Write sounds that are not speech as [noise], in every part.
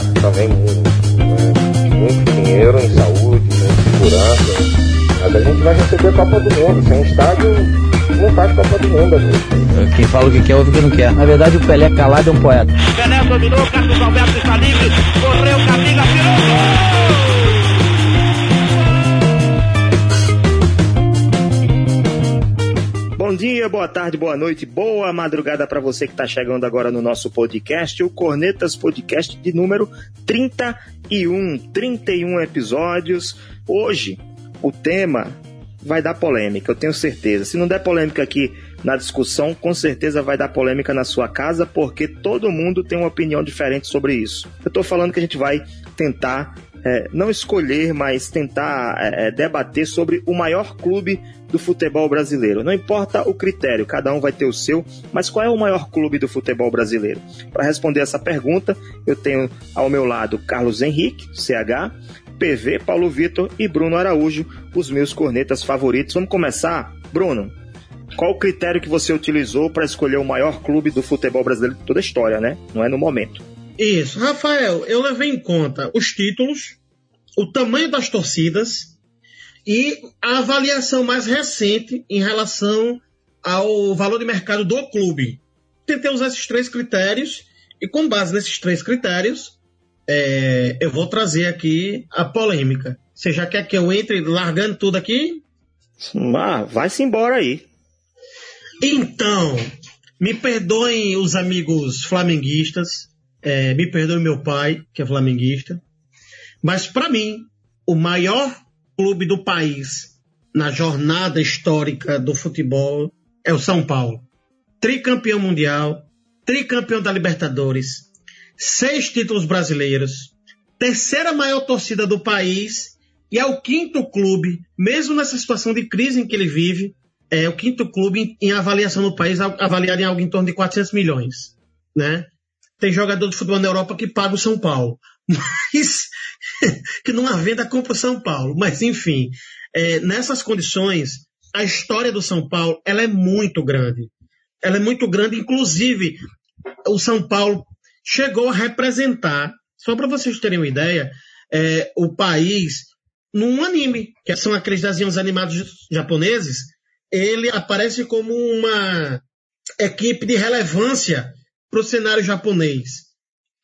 gasta também muito, muito dinheiro em saúde, em segurança. Mas a gente vai receber a Copa do Mundo. Sem estádio, não faz Copa do Mundo. Amigo. Quem fala o que quer, ouve o que não quer. Na verdade, o Pelé calado é um poeta. Pelé dominou, Carlos Alberto está livre, correu, Camila, virou dia, boa tarde, boa noite, boa madrugada para você que está chegando agora no nosso podcast, o Cornetas Podcast de número 31, 31 episódios. Hoje, o tema vai dar polêmica, eu tenho certeza. Se não der polêmica aqui na discussão, com certeza vai dar polêmica na sua casa, porque todo mundo tem uma opinião diferente sobre isso. Eu estou falando que a gente vai tentar é, não escolher, mas tentar é, é, debater sobre o maior clube do futebol brasileiro. Não importa o critério, cada um vai ter o seu, mas qual é o maior clube do futebol brasileiro? Para responder essa pergunta, eu tenho ao meu lado Carlos Henrique, CH, PV, Paulo Vitor e Bruno Araújo, os meus cornetas favoritos. Vamos começar? Bruno, qual o critério que você utilizou para escolher o maior clube do futebol brasileiro de toda a história, né? Não é no momento. Isso, Rafael, eu levei em conta os títulos, o tamanho das torcidas e a avaliação mais recente em relação ao valor de mercado do clube. Tentei usar esses três critérios e, com base nesses três critérios, é, eu vou trazer aqui a polêmica. Você já quer que eu entre largando tudo aqui? Ah, vai-se embora aí. Então, me perdoem os amigos flamenguistas, é, me perdoe meu pai, que é flamenguista, mas para mim, o maior clube do país na jornada histórica do futebol é o São Paulo. Tricampeão mundial, tricampeão da Libertadores, seis títulos brasileiros, terceira maior torcida do país e é o quinto clube, mesmo nessa situação de crise em que ele vive, é o quinto clube em avaliação no país, avaliado em algo em torno de 400 milhões, né? Tem jogador de futebol na Europa que paga o São Paulo, [laughs] mas [laughs] que numa venda compra o São Paulo. Mas enfim, é, nessas condições, a história do São Paulo ela é muito grande. Ela é muito grande, inclusive o São Paulo chegou a representar, só para vocês terem uma ideia, é, o país num anime, que são aqueles desenhos animados japoneses, ele aparece como uma equipe de relevância para o cenário japonês,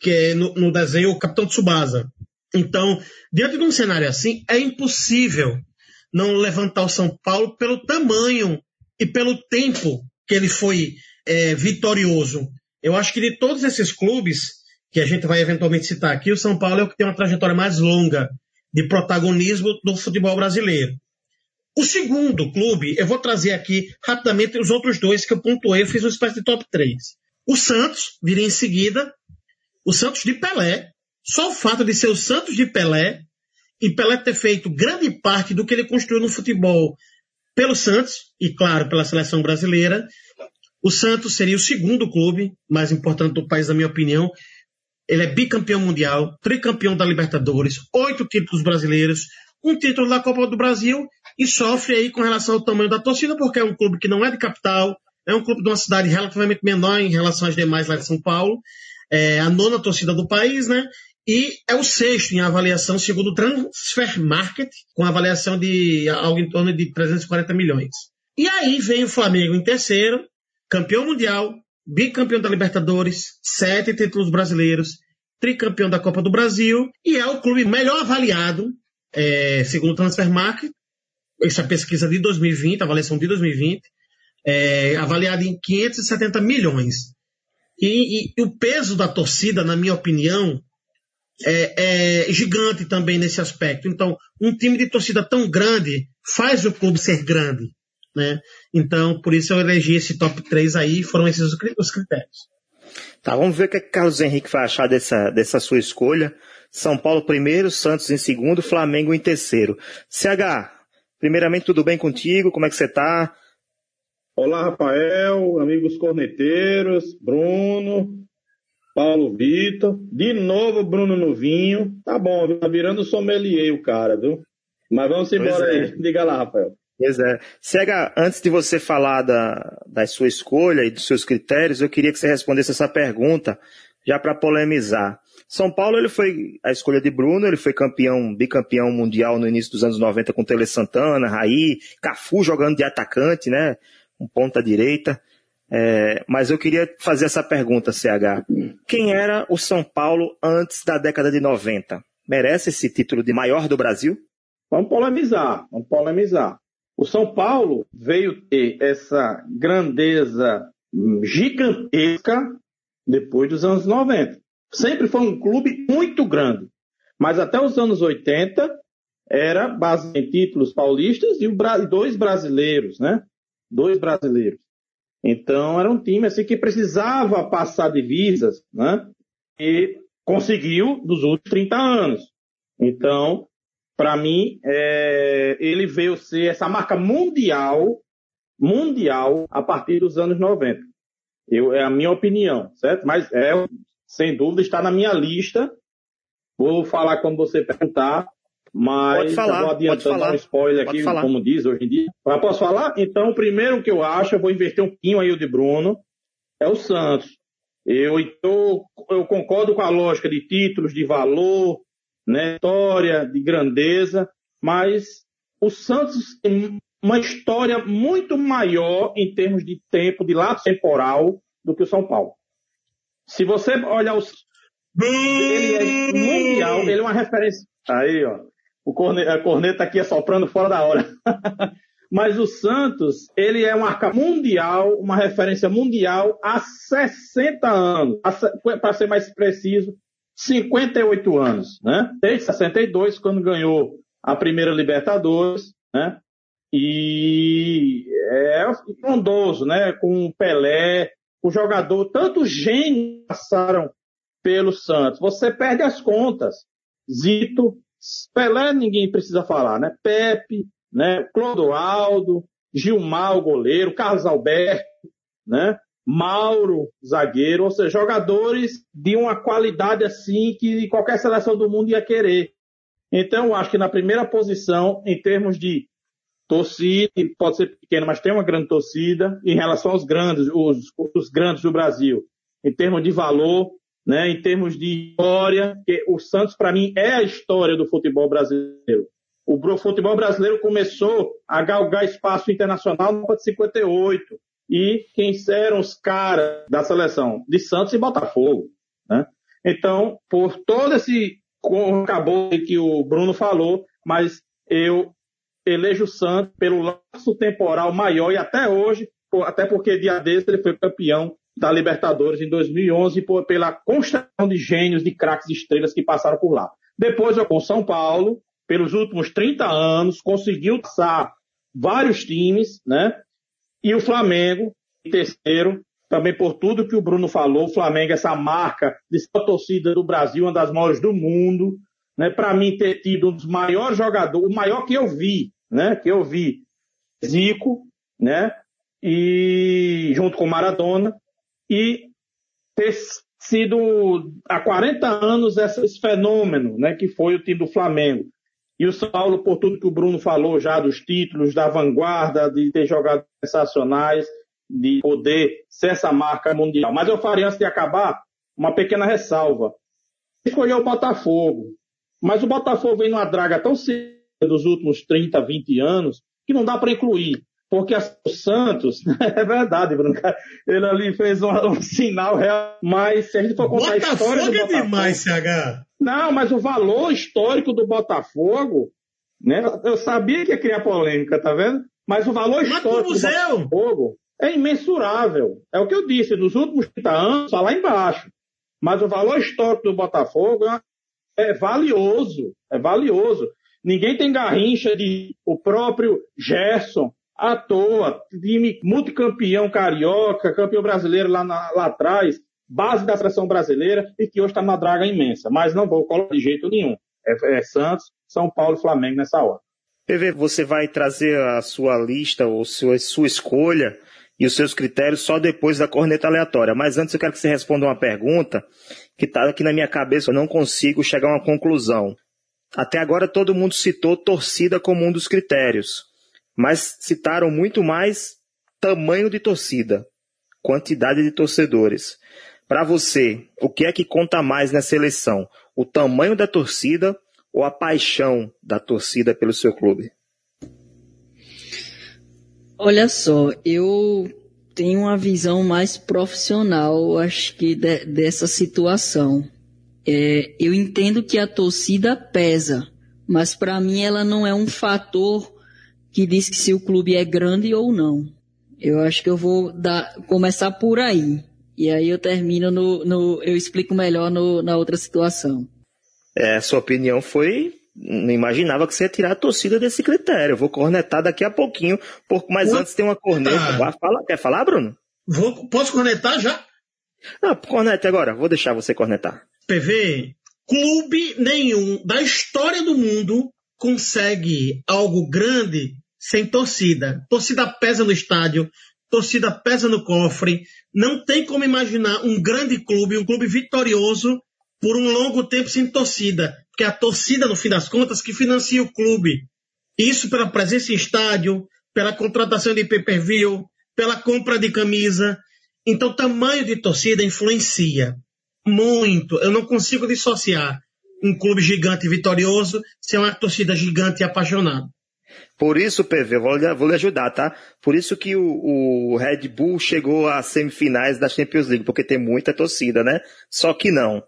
que é no, no desenho o Capitão Tsubasa. Então, diante de um cenário assim, é impossível não levantar o São Paulo pelo tamanho e pelo tempo que ele foi é, vitorioso. Eu acho que de todos esses clubes que a gente vai eventualmente citar aqui, o São Paulo é o que tem uma trajetória mais longa de protagonismo do futebol brasileiro. O segundo clube, eu vou trazer aqui rapidamente os outros dois que eu pontuei, eu fiz uma espécie de top 3. O Santos viria em seguida, o Santos de Pelé. Só o fato de ser o Santos de Pelé e Pelé ter feito grande parte do que ele construiu no futebol pelo Santos e, claro, pela seleção brasileira, o Santos seria o segundo clube mais importante do país, na minha opinião. Ele é bicampeão mundial, tricampeão da Libertadores, oito títulos brasileiros, um título da Copa do Brasil e sofre aí com relação ao tamanho da torcida, porque é um clube que não é de capital, é um clube de uma cidade relativamente menor em relação às demais lá de São Paulo, é a nona torcida do país, né? E é o sexto em avaliação segundo o Transfer Market, com avaliação de algo em torno de 340 milhões. E aí vem o Flamengo em terceiro, campeão mundial, bicampeão da Libertadores, sete títulos brasileiros, tricampeão da Copa do Brasil e é o clube melhor avaliado, é, segundo o Transfermarkt, essa pesquisa de 2020, avaliação de 2020, é, avaliado em 570 milhões. E, e, e, o peso da torcida, na minha opinião, é, é gigante também nesse aspecto. Então, um time de torcida tão grande faz o clube ser grande. Né? Então, por isso eu elegi esse top 3 aí, foram esses os critérios. Tá, vamos ver o que, é que Carlos Henrique vai achar dessa, dessa sua escolha. São Paulo primeiro, Santos em segundo, Flamengo em terceiro. CH, primeiramente tudo bem contigo? Como é que você tá? Olá, Rafael, amigos corneteiros, Bruno, Paulo Vitor. De novo, Bruno Novinho. Tá bom, tá virando sommelier o cara, viu? Mas vamos embora é. aí. Diga lá, Rafael. Pois é. Cega, antes de você falar da, da sua escolha e dos seus critérios, eu queria que você respondesse essa pergunta, já para polemizar. São Paulo ele foi a escolha de Bruno, ele foi campeão, bicampeão mundial no início dos anos 90 com Tele Santana, Raí, Cafu jogando de atacante, né? Um ponta direita. É, mas eu queria fazer essa pergunta, CH. Quem era o São Paulo antes da década de 90? Merece esse título de maior do Brasil? Vamos polemizar, vamos polemizar. O São Paulo veio ter essa grandeza gigantesca depois dos anos 90. Sempre foi um clube muito grande. Mas até os anos 80 era base em títulos paulistas e dois brasileiros, né? Dois brasileiros. Então era um time assim que precisava passar divisas, né? E conseguiu nos últimos 30 anos. Então, para mim, é, ele veio ser essa marca mundial, mundial a partir dos anos 90. Eu, é a minha opinião, certo? Mas é, sem dúvida, está na minha lista. Vou falar quando você perguntar, mas pode falar, vou adiantando um spoiler aqui, como diz hoje em dia. Mas posso falar? Então, o primeiro que eu acho, eu vou inverter um pouquinho aí o de Bruno, é o Santos. Eu, eu, eu concordo com a lógica de títulos, de valor, né, história, de grandeza, mas o Santos tem uma história muito maior em termos de tempo, de lado temporal, do que o São Paulo. Se você olhar os. Ele é mundial, ele é uma referência. Aí, ó. O corneta, a corneta aqui assoprando fora da hora. [laughs] Mas o Santos, ele é uma marca mundial, uma referência mundial há 60 anos. Para ser mais preciso, 58 anos, né? Desde 62, quando ganhou a primeira Libertadores, né? E é frondoso, né? Com o Pelé, o jogador, tantos gênios passaram pelo Santos. Você perde as contas. Zito, Pelé ninguém precisa falar, né? Pepe, né? Clodoaldo, Gilmar, o goleiro, Carlos Alberto, né? Mauro, zagueiro, ou seja, jogadores de uma qualidade assim que qualquer seleção do mundo ia querer. Então, acho que na primeira posição, em termos de torcida, pode ser pequena, mas tem uma grande torcida, em relação aos grandes, os, os grandes do Brasil, em termos de valor, né, em termos de história, que o Santos, para mim, é a história do futebol brasileiro. O futebol brasileiro começou a galgar espaço internacional no ano de 58 e quem eram os caras da seleção de Santos e Botafogo. Né? Então, por todo esse acabou que o Bruno falou, mas eu elejo o Santos pelo laço temporal maior e até hoje, até porque dia desse ele foi campeão da Libertadores em 2011 por, pela constatação de gênios, de craques, de estrelas que passaram por lá. Depois com São Paulo, pelos últimos 30 anos, conseguiu passar vários times, né? E o Flamengo, em terceiro, também por tudo que o Bruno falou, o Flamengo, essa marca de torcida do Brasil, uma das maiores do mundo, né? Para mim ter tido um dos maiores jogadores, o maior que eu vi, né? Que eu vi, Zico, né? E junto com Maradona e ter sido há 40 anos esse fenômeno, né? Que foi o time do Flamengo. E o São Paulo, por tudo que o Bruno falou já dos títulos, da vanguarda, de ter jogado sensacionais, de poder ser essa marca mundial. Mas eu faria, antes de acabar, uma pequena ressalva. Escolheu o Botafogo. Mas o Botafogo vem numa draga tão cedo dos últimos 30, 20 anos, que não dá para incluir. Porque o Santos, [laughs] é verdade, Bruno, ele ali fez um, um, sinal real, mas se a gente for contar Botafogo a história do é Botafogo... é demais, CH. Não, mas o valor histórico do Botafogo, né? Eu sabia que ia criar polêmica, tá vendo? Mas o valor mas histórico do Botafogo é imensurável. É o que eu disse, nos últimos 30 anos, só lá embaixo. Mas o valor histórico do Botafogo é valioso, é valioso. Ninguém tem garrincha de o próprio Gerson, à toa, time multicampeão carioca, campeão brasileiro lá, na, lá atrás, base da seleção brasileira e que hoje está numa draga imensa. Mas não vou colocar de jeito nenhum. É, é Santos, São Paulo e Flamengo nessa hora. PV, você vai trazer a sua lista ou sua, sua escolha e os seus critérios só depois da corneta aleatória. Mas antes eu quero que você responda uma pergunta que está aqui na minha cabeça, eu não consigo chegar a uma conclusão. Até agora todo mundo citou torcida como um dos critérios, mas citaram muito mais tamanho de torcida, quantidade de torcedores. Para você, o que é que conta mais nessa eleição? O tamanho da torcida ou a paixão da torcida pelo seu clube? Olha só, eu tenho uma visão mais profissional, acho que de, dessa situação. É, eu entendo que a torcida pesa, mas para mim ela não é um fator que diz que se o clube é grande ou não. Eu acho que eu vou dar, começar por aí. E aí eu termino no, no eu explico melhor no, na outra situação. É, sua opinião foi não imaginava que você ia tirar a torcida desse critério. Eu vou cornetar daqui a pouquinho, mas antes tem uma corneta. Ah. Fala, quer falar, Bruno? Vou, posso cornetar já? Não, cornete agora. Vou deixar você cornetar. PV, clube nenhum da história do mundo consegue algo grande sem torcida. Torcida pesa no estádio, torcida pesa no cofre. Não tem como imaginar um grande clube, um clube vitorioso por um longo tempo sem torcida que é a torcida, no fim das contas, que financia o clube. Isso pela presença em estádio, pela contratação de pay-per-view, pela compra de camisa. Então, tamanho de torcida influencia muito. Eu não consigo dissociar um clube gigante e vitorioso ser uma torcida gigante e apaixonada. Por isso, PV, vou vou lhe ajudar, tá? Por isso que o, o Red Bull chegou às semifinais da Champions League, porque tem muita torcida, né? Só que não.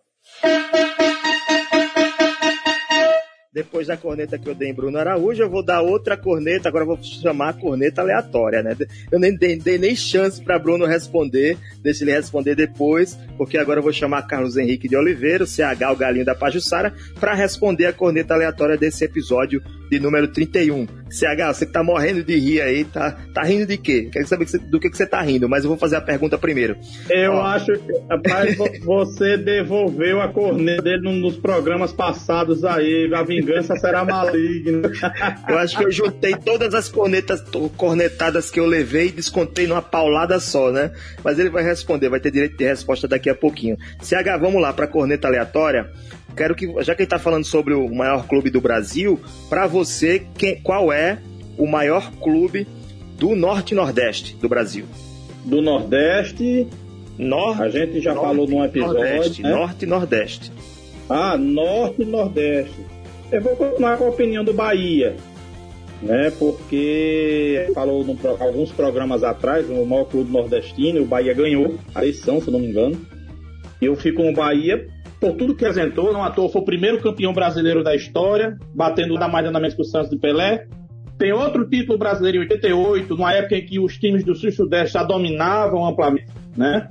Depois da corneta que eu dei em Bruno Araújo, eu vou dar outra corneta, agora vou chamar a corneta aleatória, né? Eu nem dei, dei nem chance para Bruno responder, deixa ele responder depois, porque agora eu vou chamar Carlos Henrique de Oliveira, o CH, o galinho da Pajussara, para responder a corneta aleatória desse episódio de número 31. CH, você que tá morrendo de rir aí, tá, tá rindo de quê? Quero saber do que, que você tá rindo, mas eu vou fazer a pergunta primeiro. Eu Ó. acho que, rapaz, [laughs] você devolveu a corneta dele nos programas passados aí, a vingança será maligna. [laughs] Eu acho que eu juntei todas as cornetas, cornetadas que eu levei e descontei numa paulada só, né? Mas ele vai responder, vai ter direito de resposta daqui a pouquinho. CH, vamos lá pra corneta aleatória quero que, já que ele está falando sobre o maior clube do Brasil, para você, quem, qual é o maior clube do Norte e Nordeste do Brasil? Do Nordeste. Norte, a gente já norte, falou num episódio. Nordeste, né? Norte e Nordeste. Ah, Norte e Nordeste. Eu vou continuar com a opinião do Bahia. Né, porque falou em alguns programas atrás, o maior clube nordestino, o Bahia ganhou a eleição, se não me engano. Eu fico no Bahia por tudo que apresentou, não à toa foi o primeiro campeão brasileiro da história, batendo da mais nada menos que o Santos de Pelé. Tem outro título brasileiro em 88, numa época em que os times do Sul e Sudeste já dominavam amplamente, né?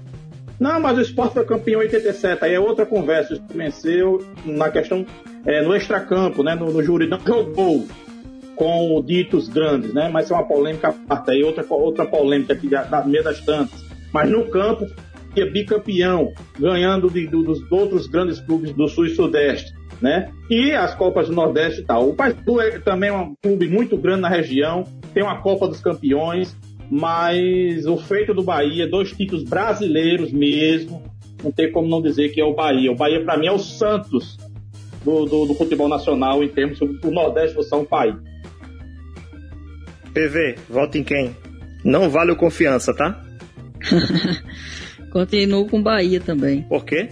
Não, mas o esporte foi campeão em 87, aí é outra conversa. O venceu na questão, é, no extracampo, né? No, no júri não jogou com ditos grandes, né? Mas é uma polêmica a parte aí, outra, outra polêmica aqui da, da meia das tantas. Mas no campo, que é bicampeão, ganhando de, de, dos outros grandes clubes do Sul e Sudeste, né? E as Copas do Nordeste e tal. O Paysandu é também um clube muito grande na região, tem uma Copa dos Campeões, mas o feito do Bahia, dois títulos brasileiros mesmo, não tem como não dizer que é o Bahia. O Bahia, para mim, é o Santos do, do, do, futebol nacional em termos do Nordeste do São Paulo. PV, vota em quem? Não vale o confiança, tá? [laughs] Continuo com Bahia também. Por quê?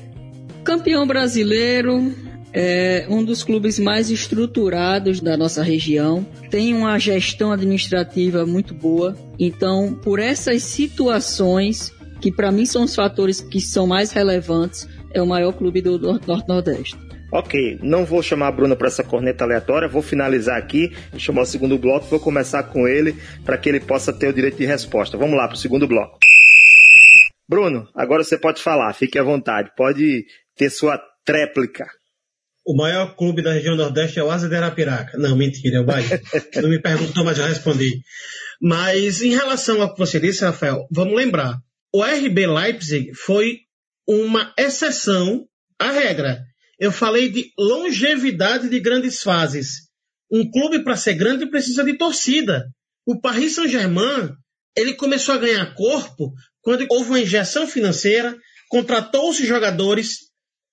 Campeão brasileiro, é um dos clubes mais estruturados da nossa região, tem uma gestão administrativa muito boa. Então, por essas situações, que para mim são os fatores que são mais relevantes, é o maior clube do Norte-Nordeste. Ok, não vou chamar a Bruna para essa corneta aleatória, vou finalizar aqui, chamar o segundo bloco, vou começar com ele para que ele possa ter o direito de resposta. Vamos lá para o segundo bloco. Bruno, agora você pode falar, fique à vontade, pode ter sua tréplica. O maior clube da região Nordeste é o Asa de Arapiraca. Não, mentira, é o Bahia. [laughs] Não me perguntou, mas já respondi. Mas em relação ao que você disse, Rafael, vamos lembrar. O RB Leipzig foi uma exceção à regra. Eu falei de longevidade de grandes fases. Um clube para ser grande precisa de torcida. O Paris Saint-Germain ele começou a ganhar corpo quando houve uma injeção financeira, contratou-se jogadores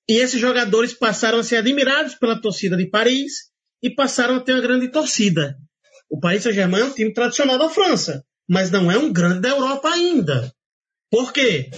e esses jogadores passaram a ser admirados pela torcida de Paris e passaram a ter uma grande torcida. O Paris Saint-Germain é um time tradicional da França, mas não é um grande da Europa ainda. Por quê?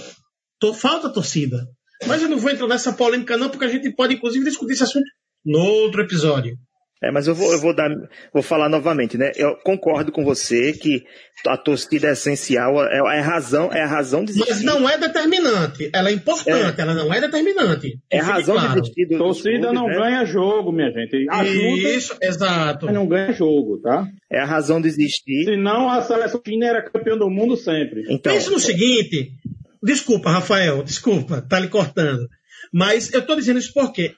Falta torcida. Mas eu não vou entrar nessa polêmica não, porque a gente pode inclusive discutir esse assunto no outro episódio. É, mas eu vou, eu vou dar, vou falar novamente, né? Eu concordo com você que a torcida é essencial, é, é a razão, é a razão de existir. Mas não é determinante. Ela é importante, é. ela não é determinante. É a razão claro. de existir. Do, torcida clubes, não né? ganha jogo, minha gente. Ajuda, Isso, exato. Não ganha jogo, tá? É a razão de existir. Senão a seleção china era campeã do mundo sempre. Então, Pense no seguinte, desculpa, Rafael, desculpa, tá lhe cortando. Mas eu tô dizendo isso porque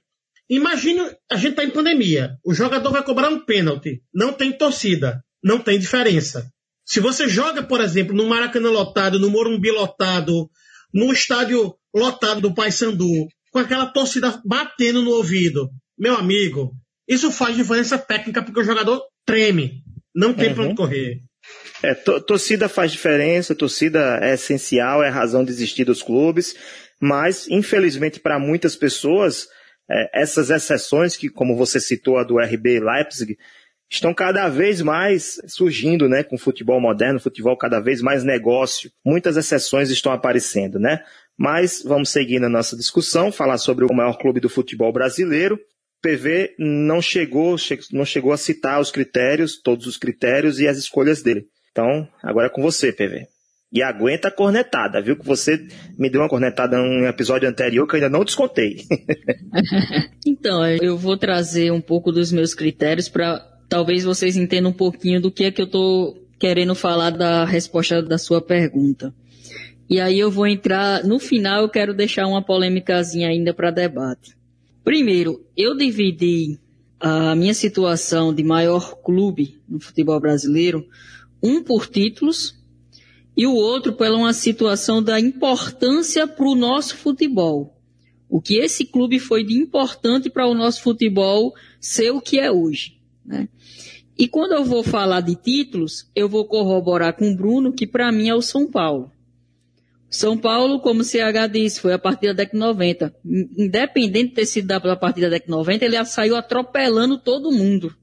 Imagine, a gente está em pandemia. O jogador vai cobrar um pênalti. Não tem torcida. Não tem diferença. Se você joga, por exemplo, no Maracanã lotado, no Morumbi lotado, no estádio lotado do Paysandu, com aquela torcida batendo no ouvido, meu amigo, isso faz diferença técnica porque o jogador treme. Não tem uhum. para onde correr. É, torcida faz diferença, torcida é essencial, é a razão de existir dos clubes, mas infelizmente para muitas pessoas é, essas exceções que, como você citou, a do RB Leipzig, estão cada vez mais surgindo, né, com o futebol moderno, futebol cada vez mais negócio. Muitas exceções estão aparecendo, né? Mas vamos seguir na nossa discussão, falar sobre o maior clube do futebol brasileiro. PV não chegou, não chegou a citar os critérios, todos os critérios e as escolhas dele. Então, agora é com você, PV. E aguenta a cornetada, viu? Que você me deu uma cornetada num episódio anterior que eu ainda não descontei. [laughs] então, eu vou trazer um pouco dos meus critérios para talvez vocês entendam um pouquinho do que é que eu tô querendo falar da resposta da sua pergunta. E aí eu vou entrar, no final eu quero deixar uma polêmicazinha ainda para debate. Primeiro, eu dividi a minha situação de maior clube no futebol brasileiro, um por títulos e o outro pela uma situação da importância para o nosso futebol. O que esse clube foi de importante para o nosso futebol ser o que é hoje. Né? E quando eu vou falar de títulos, eu vou corroborar com o Bruno que para mim é o São Paulo. São Paulo, como o CH disse, foi a partir da década de 90. Independente de ter sido a partir da década de 90, ele saiu atropelando todo mundo.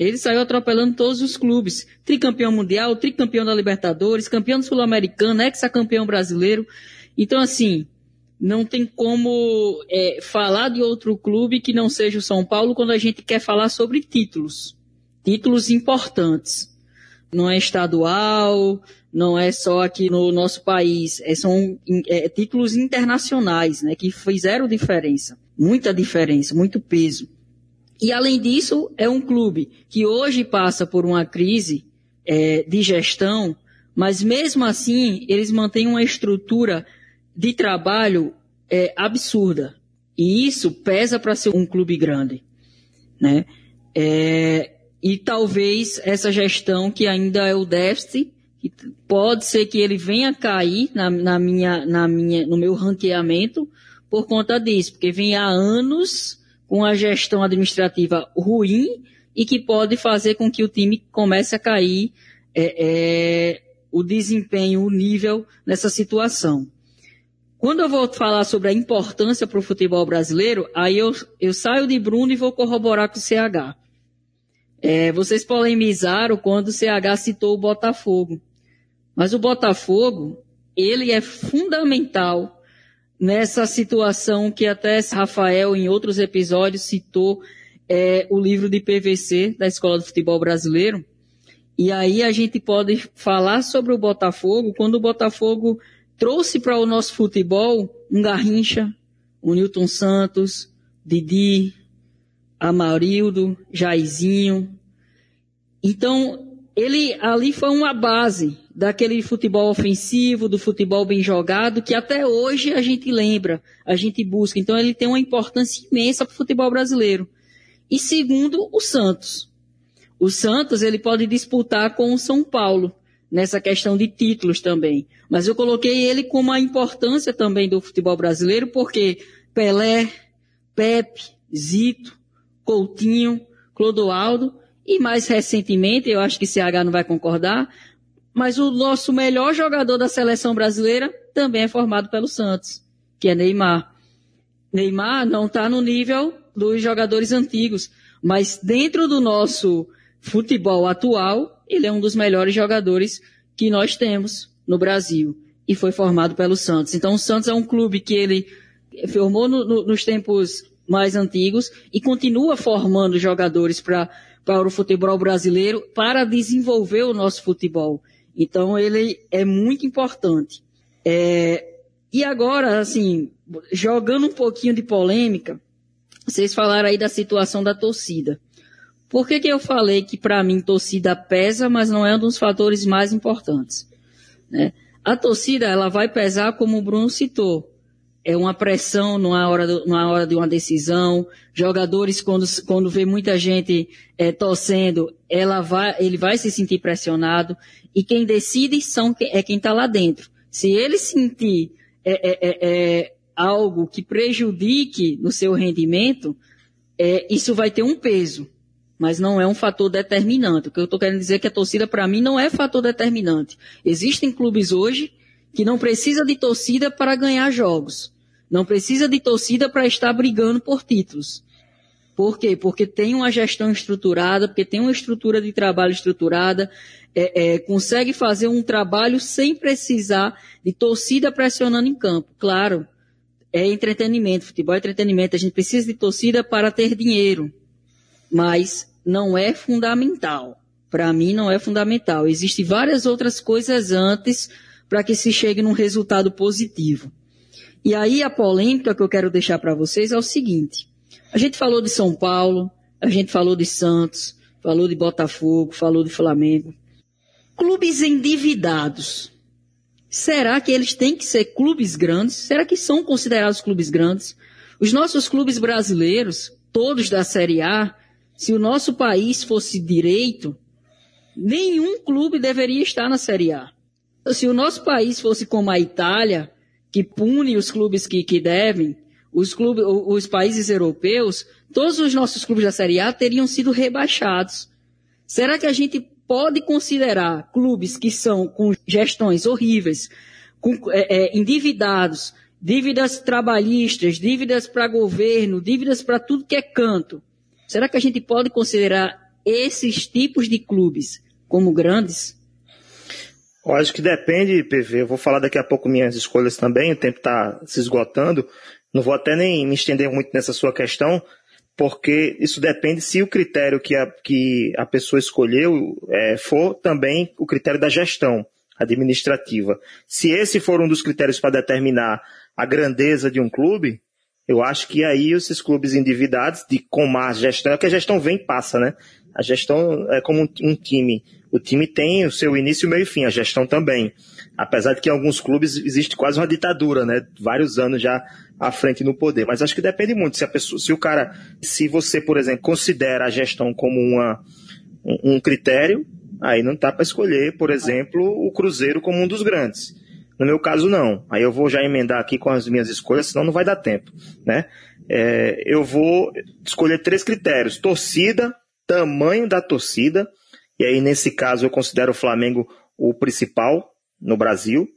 Ele saiu atropelando todos os clubes. Tricampeão mundial, tricampeão da Libertadores, campeão sul-americano, ex-campeão brasileiro. Então, assim, não tem como é, falar de outro clube que não seja o São Paulo quando a gente quer falar sobre títulos. Títulos importantes. Não é estadual, não é só aqui no nosso país. É, são é, títulos internacionais, né, que fizeram diferença. Muita diferença, muito peso. E além disso, é um clube que hoje passa por uma crise é, de gestão, mas mesmo assim eles mantêm uma estrutura de trabalho é, absurda. E isso pesa para ser um clube grande. Né? É, e talvez essa gestão que ainda é o déficit, pode ser que ele venha cair na, na minha, na minha, no meu ranqueamento por conta disso, porque vem há anos com a gestão administrativa ruim e que pode fazer com que o time comece a cair é, é, o desempenho, o nível nessa situação. Quando eu vou falar sobre a importância para o futebol brasileiro, aí eu, eu saio de Bruno e vou corroborar com o CH. É, vocês polemizaram quando o CH citou o Botafogo. Mas o Botafogo, ele é fundamental nessa situação que até Rafael, em outros episódios, citou é, o livro de PVC da Escola do Futebol Brasileiro. E aí a gente pode falar sobre o Botafogo quando o Botafogo trouxe para o nosso futebol um Garrincha, um Newton Santos, Didi, Amarildo, Jairzinho. Então, ele ali foi uma base daquele futebol ofensivo, do futebol bem jogado, que até hoje a gente lembra, a gente busca. Então ele tem uma importância imensa para o futebol brasileiro. E segundo, o Santos. O Santos ele pode disputar com o São Paulo nessa questão de títulos também. Mas eu coloquei ele com uma importância também do futebol brasileiro, porque Pelé, Pepe, Zito, Coutinho, Clodoaldo e mais recentemente, eu acho que CH não vai concordar, mas o nosso melhor jogador da seleção brasileira também é formado pelo Santos, que é Neymar. Neymar não está no nível dos jogadores antigos, mas dentro do nosso futebol atual, ele é um dos melhores jogadores que nós temos no Brasil e foi formado pelo Santos. Então o Santos é um clube que ele formou no, no, nos tempos mais antigos e continua formando jogadores para para o futebol brasileiro para desenvolver o nosso futebol. Então ele é muito importante. É, e agora, assim, jogando um pouquinho de polêmica, vocês falaram aí da situação da torcida. Por que, que eu falei que para mim torcida pesa, mas não é um dos fatores mais importantes? Né? A torcida ela vai pesar como o Bruno citou. É uma pressão numa hora, numa hora de uma decisão. Jogadores, quando, quando vê muita gente é, torcendo, ela vai, ele vai se sentir pressionado. E quem decide são, é quem está lá dentro. Se ele sentir é, é, é, é, algo que prejudique no seu rendimento, é, isso vai ter um peso mas não é um fator determinante. O que eu estou querendo dizer é que a torcida, para mim, não é fator determinante. Existem clubes hoje que não precisa de torcida para ganhar jogos. Não precisa de torcida para estar brigando por títulos. Por quê? Porque tem uma gestão estruturada, porque tem uma estrutura de trabalho estruturada, é, é, consegue fazer um trabalho sem precisar de torcida pressionando em campo. Claro, é entretenimento, futebol é entretenimento, a gente precisa de torcida para ter dinheiro. Mas não é fundamental. Para mim, não é fundamental. Existem várias outras coisas antes para que se chegue num resultado positivo. E aí, a polêmica que eu quero deixar para vocês é o seguinte: a gente falou de São Paulo, a gente falou de Santos, falou de Botafogo, falou de Flamengo. Clubes endividados. Será que eles têm que ser clubes grandes? Será que são considerados clubes grandes? Os nossos clubes brasileiros, todos da Série A, se o nosso país fosse direito, nenhum clube deveria estar na Série A. Se o nosso país fosse como a Itália, que pune os clubes que, que devem, os, clubes, os países europeus, todos os nossos clubes da Série A teriam sido rebaixados. Será que a gente pode considerar clubes que são com gestões horríveis, com, é, é, endividados, dívidas trabalhistas, dívidas para governo, dívidas para tudo que é canto, Será que a gente pode considerar esses tipos de clubes como grandes? Eu acho que depende, PV. Eu vou falar daqui a pouco minhas escolhas também, o tempo está se esgotando. Não vou até nem me estender muito nessa sua questão, porque isso depende se o critério que a, que a pessoa escolheu é, for também o critério da gestão administrativa. Se esse for um dos critérios para determinar a grandeza de um clube, eu acho que aí esses clubes endividados, de com má gestão, é que a gestão vem e passa, né? A gestão é como um, um time. O time tem o seu início, meio e fim, a gestão também. Apesar de que em alguns clubes existe quase uma ditadura, né? Vários anos já à frente no poder. Mas acho que depende muito. Se a pessoa, se o cara, se você, por exemplo, considera a gestão como uma, um, um critério, aí não tá para escolher, por exemplo, o Cruzeiro como um dos grandes. No meu caso, não. Aí eu vou já emendar aqui com as minhas escolhas, senão não vai dar tempo, né? É, eu vou escolher três critérios: torcida, tamanho da torcida, e aí nesse caso eu considero o Flamengo o principal no Brasil.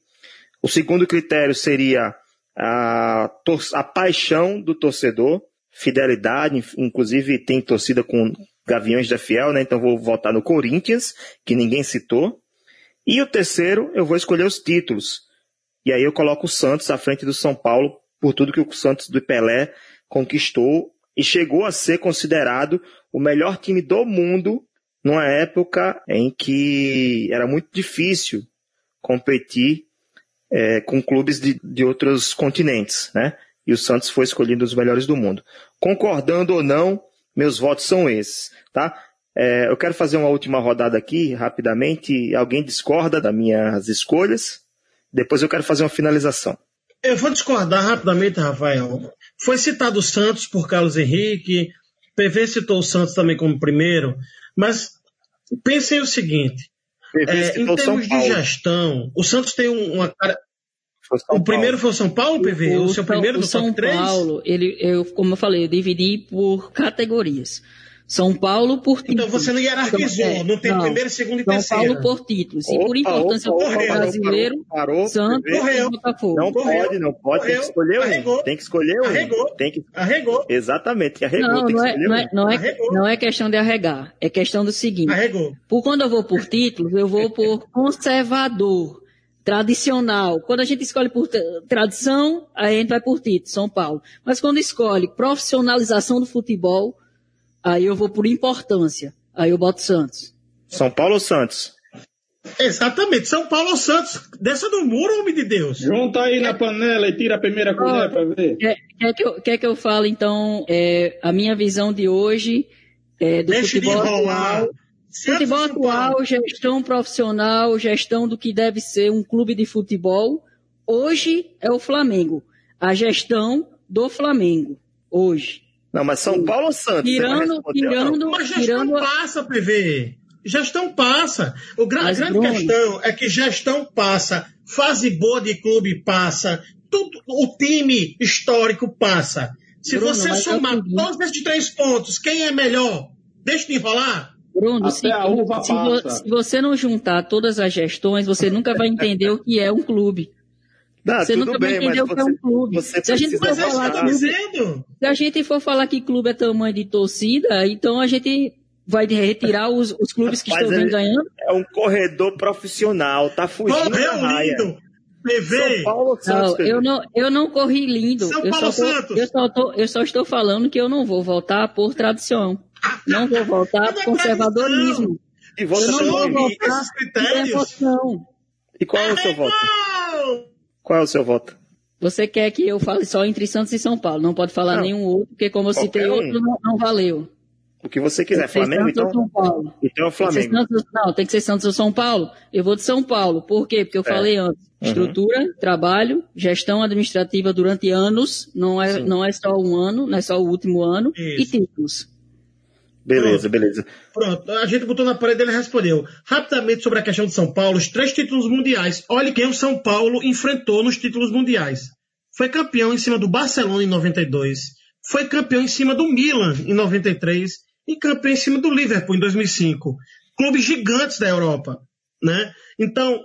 O segundo critério seria a, a paixão do torcedor, fidelidade, inclusive tem torcida com Gaviões da Fiel, né? Então vou votar no Corinthians, que ninguém citou. E o terceiro, eu vou escolher os títulos. E aí eu coloco o Santos à frente do São Paulo por tudo que o Santos do Pelé conquistou e chegou a ser considerado o melhor time do mundo numa época em que era muito difícil competir é, com clubes de, de outros continentes, né? E o Santos foi escolhido os melhores do mundo. Concordando ou não, meus votos são esses, tá? É, eu quero fazer uma última rodada aqui, rapidamente. Alguém discorda das minhas escolhas? Depois eu quero fazer uma finalização. Eu vou discordar rapidamente, Rafael. Foi citado o Santos por Carlos Henrique, PV citou o Santos também como primeiro, mas pensem o seguinte: é, em termos de gestão, o Santos tem uma cara. O primeiro foi o São Paulo, PV? O, o seu primeiro do São Paulo, ele, eu, como eu falei, eu dividi por categorias. São Paulo por títulos. Então você não hierarquizou, é, não tem não, primeiro, segundo e São terceiro. Paulo por títulos. E por importância opa, opa, brasileiro, parou, parou, Santos correu, e Botafogo. Não correu, pode, não pode, correu, tem que escolher arregou, um. Tem que escolher um. Arregou, tem que... arregou. Exatamente, arregou, não, tem não que é, não, é, não, é, não é questão de arregar, é questão do seguinte. Arregou. Por quando eu vou por títulos, eu vou por [laughs] conservador. tradicional. Quando a gente escolhe por tradição, a gente vai por título, São Paulo. Mas quando escolhe profissionalização do futebol, aí eu vou por importância. Aí eu boto Santos. São Paulo ou Santos? Exatamente, São Paulo ou Santos. Desça do muro, homem de Deus. Junta aí na panela e tira a primeira colher para ver. Quer, quer, que eu, quer que eu fale, então, é, a minha visão de hoje é, do Deixa futebol de enrolar. atual. Futebol atual, gestão profissional, gestão do que deve ser um clube de futebol. Hoje é o Flamengo. A gestão do Flamengo. Hoje. Não, mas São Paulo ou Santos? Tirando, tirando, Mas gestão tirando. passa, PV. Gestão passa. O gra Mas, a grande Bruno- questão é que gestão passa, fase boa de clube passa, tudo, o time histórico passa. Se Bruno, você é somar todos esses três pontos, quem é melhor? Deixa de enrolar. Bruno, se, se se você não juntar todas as gestões, você nunca vai entender o que é um clube. Não, Você nunca bem, vai entender o que é você, um clube. você Se a gente é que eu votar. tô dizendo. Se a gente for falar que clube é tamanho de torcida, então a gente vai retirar os, os clubes que Rapaz, estão ele- vem ganhando. É um corredor profissional, tá fugindo da Correu raia. lindo. PV. São Paulo Santos? Não, eu não, eu não corri lindo. São eu, Paulo só tô, Santos. eu, só tô, eu só estou falando que eu não vou voltar por tradição. Não vou voltar Mas por é conservadorismo. E Eu não vou voltar esses por critérios. emoção. E qual é o seu voto? Qual é o seu voto? Você quer que eu fale só entre Santos e São Paulo? Não pode falar Não. nenhum outro, porque como eu citei um. outro, não, não valeu. O que você quiser. Flamengo, Santos ou então? São Paulo. Então é o Flamengo. Santos- não, tem que ser Santos ou São Paulo. Eu vou de São Paulo. Por quê? Porque eu falei antes. Uhum. Estrutura, trabalho, gestão administrativa durante anos. Não é, Sim. não é só um ano, não é só o último ano. E Isso. títulos. Beleza, beleza. Pronto, a gente botou na parede e ele respondeu. Rapidamente sobre a questão de São Paulo, os três títulos mundiais. Olha quem o São Paulo enfrentou nos títulos mundiais. Foi campeão em cima do Barcelona em 92, foi campeão em cima do Milan em 93 e campeão em cima do Liverpool em 2005. Clubes gigantes da Europa, né? Então,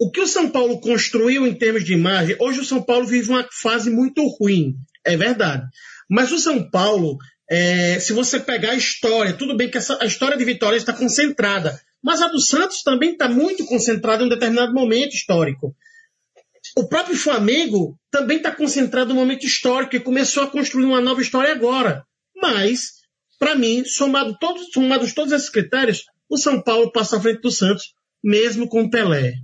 o que o São Paulo construiu em termos de imagem, hoje o São Paulo vive uma fase muito ruim, é verdade. Mas o São Paulo, é, se você pegar a história, tudo bem que essa, a história de Vitória está concentrada, mas a do Santos também está muito concentrada em um determinado momento histórico. O próprio Flamengo também está concentrado no momento histórico e começou a construir uma nova história agora. Mas, para mim, somado todos, somados todos esses critérios, o São Paulo passa à frente do Santos, mesmo com o Pelé.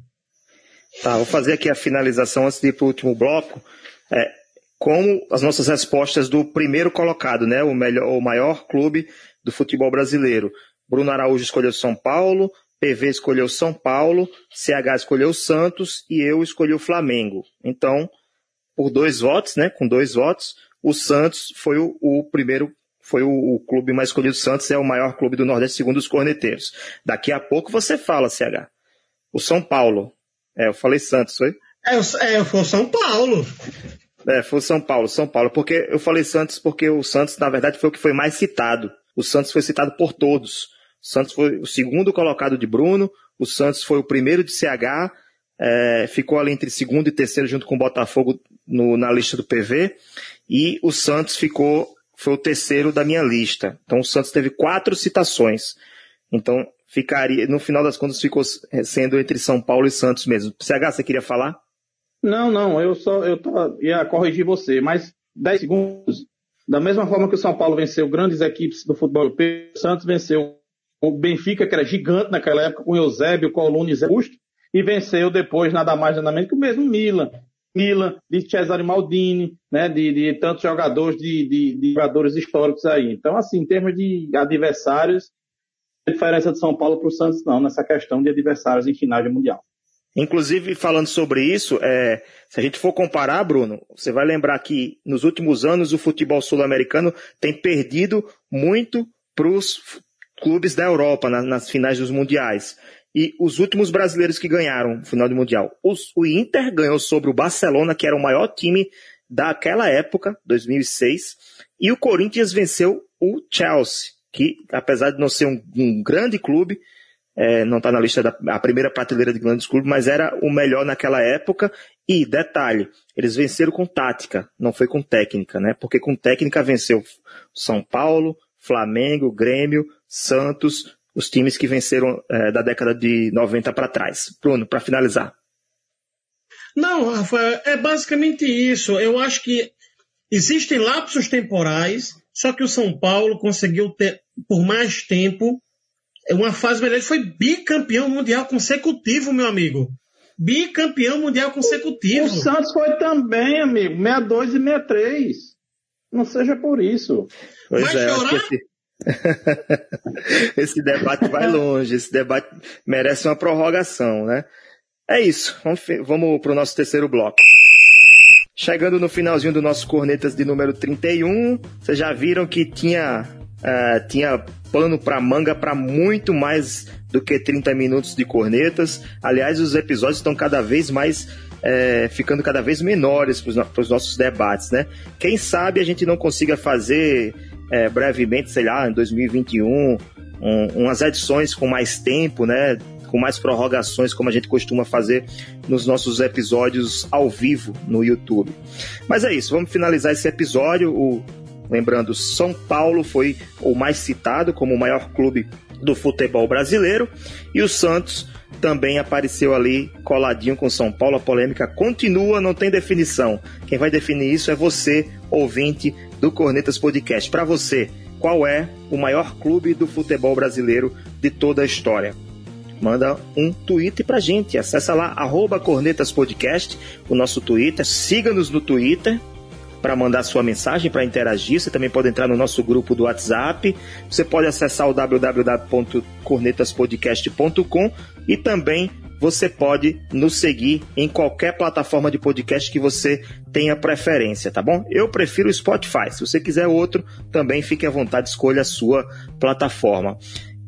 Tá, vou fazer aqui a finalização antes de ir para o último bloco. É, como as nossas respostas do primeiro colocado, né? O, melhor, o maior clube do futebol brasileiro. Bruno Araújo escolheu São Paulo, PV escolheu São Paulo, CH escolheu Santos e eu escolhi o Flamengo. Então, por dois votos, né? Com dois votos, o Santos foi o, o primeiro, foi o, o, clube mais escolhido. Santos é o maior clube do Nordeste, segundo os corneteiros. Daqui a pouco você fala, CH. O São Paulo. É, eu falei Santos, foi? É, é foi o São Paulo. É, foi São Paulo, São Paulo. Porque eu falei Santos porque o Santos, na verdade, foi o que foi mais citado. O Santos foi citado por todos. O Santos foi o segundo colocado de Bruno, o Santos foi o primeiro de CH, é, ficou ali entre segundo e terceiro junto com o Botafogo no, na lista do PV, e o Santos ficou, foi o terceiro da minha lista. Então o Santos teve quatro citações. Então ficaria, no final das contas, ficou sendo entre São Paulo e Santos mesmo. CH, você queria falar? Não, não, eu só eu tô, ia corrigir você, mas 10 segundos. Da mesma forma que o São Paulo venceu grandes equipes do futebol europeu, o Santos venceu o Benfica, que era gigante naquela época, com Eusébio, Coluna e Zé Busto, e venceu depois, nada mais nada menos que o mesmo Milan. Milan, de Cesare Maldini, né, de, de tantos jogadores, de, de, de, jogadores históricos aí. Então, assim, em termos de adversários, a diferença de São Paulo para o Santos não, nessa questão de adversários em finais de Mundial. Inclusive, falando sobre isso, é, se a gente for comparar, Bruno, você vai lembrar que nos últimos anos o futebol sul-americano tem perdido muito para os clubes da Europa na, nas finais dos mundiais. E os últimos brasileiros que ganharam o final do Mundial. Os, o Inter ganhou sobre o Barcelona, que era o maior time daquela época, 2006. E o Corinthians venceu o Chelsea, que apesar de não ser um, um grande clube, é, não está na lista da a primeira prateleira de grandes clubes, mas era o melhor naquela época. E detalhe, eles venceram com tática, não foi com técnica, né? Porque com técnica venceu São Paulo, Flamengo, Grêmio, Santos, os times que venceram é, da década de 90 para trás. Bruno, para finalizar. Não, Rafael, é basicamente isso. Eu acho que existem lapsos temporais, só que o São Paulo conseguiu ter por mais tempo uma fase melhor. Ele foi bicampeão mundial consecutivo, meu amigo. Bicampeão mundial consecutivo. O Santos foi também, amigo. 62 e 63. Não seja por isso. Pois Vai é, chorar? Esse... [laughs] esse debate vai longe, esse debate merece uma prorrogação, né? É isso, vamos, vamos para o nosso terceiro bloco. Chegando no finalzinho do nosso Cornetas de número 31, vocês já viram que tinha, uh, tinha pano para manga para muito mais do que 30 minutos de cornetas. Aliás, os episódios estão cada vez mais é, ficando cada vez menores para os nossos debates, né? Quem sabe a gente não consiga fazer é, brevemente, sei lá, em 2021, um, umas edições com mais tempo, né? Com mais prorrogações, como a gente costuma fazer nos nossos episódios ao vivo no YouTube. Mas é isso, vamos finalizar esse episódio. O, lembrando, São Paulo foi o mais citado como o maior clube do futebol brasileiro e o Santos também apareceu ali coladinho com São Paulo. A polêmica continua, não tem definição. Quem vai definir isso é você, ouvinte do Cornetas Podcast. Para você, qual é o maior clube do futebol brasileiro de toda a história? Manda um tweet pra gente. Acesse lá, arroba Cornetas Podcast, o nosso Twitter. Siga-nos no Twitter para mandar sua mensagem, para interagir. Você também pode entrar no nosso grupo do WhatsApp. Você pode acessar o www.cornetaspodcast.com e também você pode nos seguir em qualquer plataforma de podcast que você tenha preferência, tá bom? Eu prefiro o Spotify. Se você quiser outro, também fique à vontade, escolha a sua plataforma.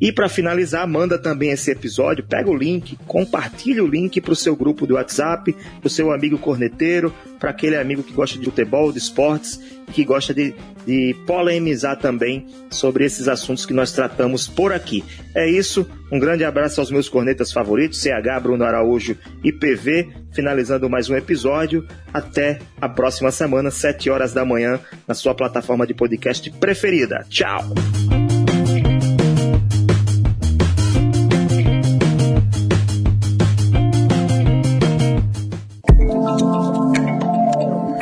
E para finalizar, manda também esse episódio, pega o link, compartilha o link para o seu grupo do WhatsApp, para o seu amigo corneteiro, para aquele amigo que gosta de futebol, de esportes, que gosta de, de polemizar também sobre esses assuntos que nós tratamos por aqui. É isso, um grande abraço aos meus cornetas favoritos, CH, Bruno Araújo e PV, finalizando mais um episódio. Até a próxima semana, 7 horas da manhã, na sua plataforma de podcast preferida. Tchau!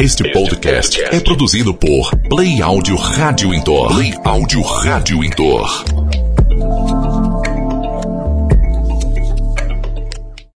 Este podcast é produzido por Play Áudio Rádio Intor. Play Áudio Rádio Intor.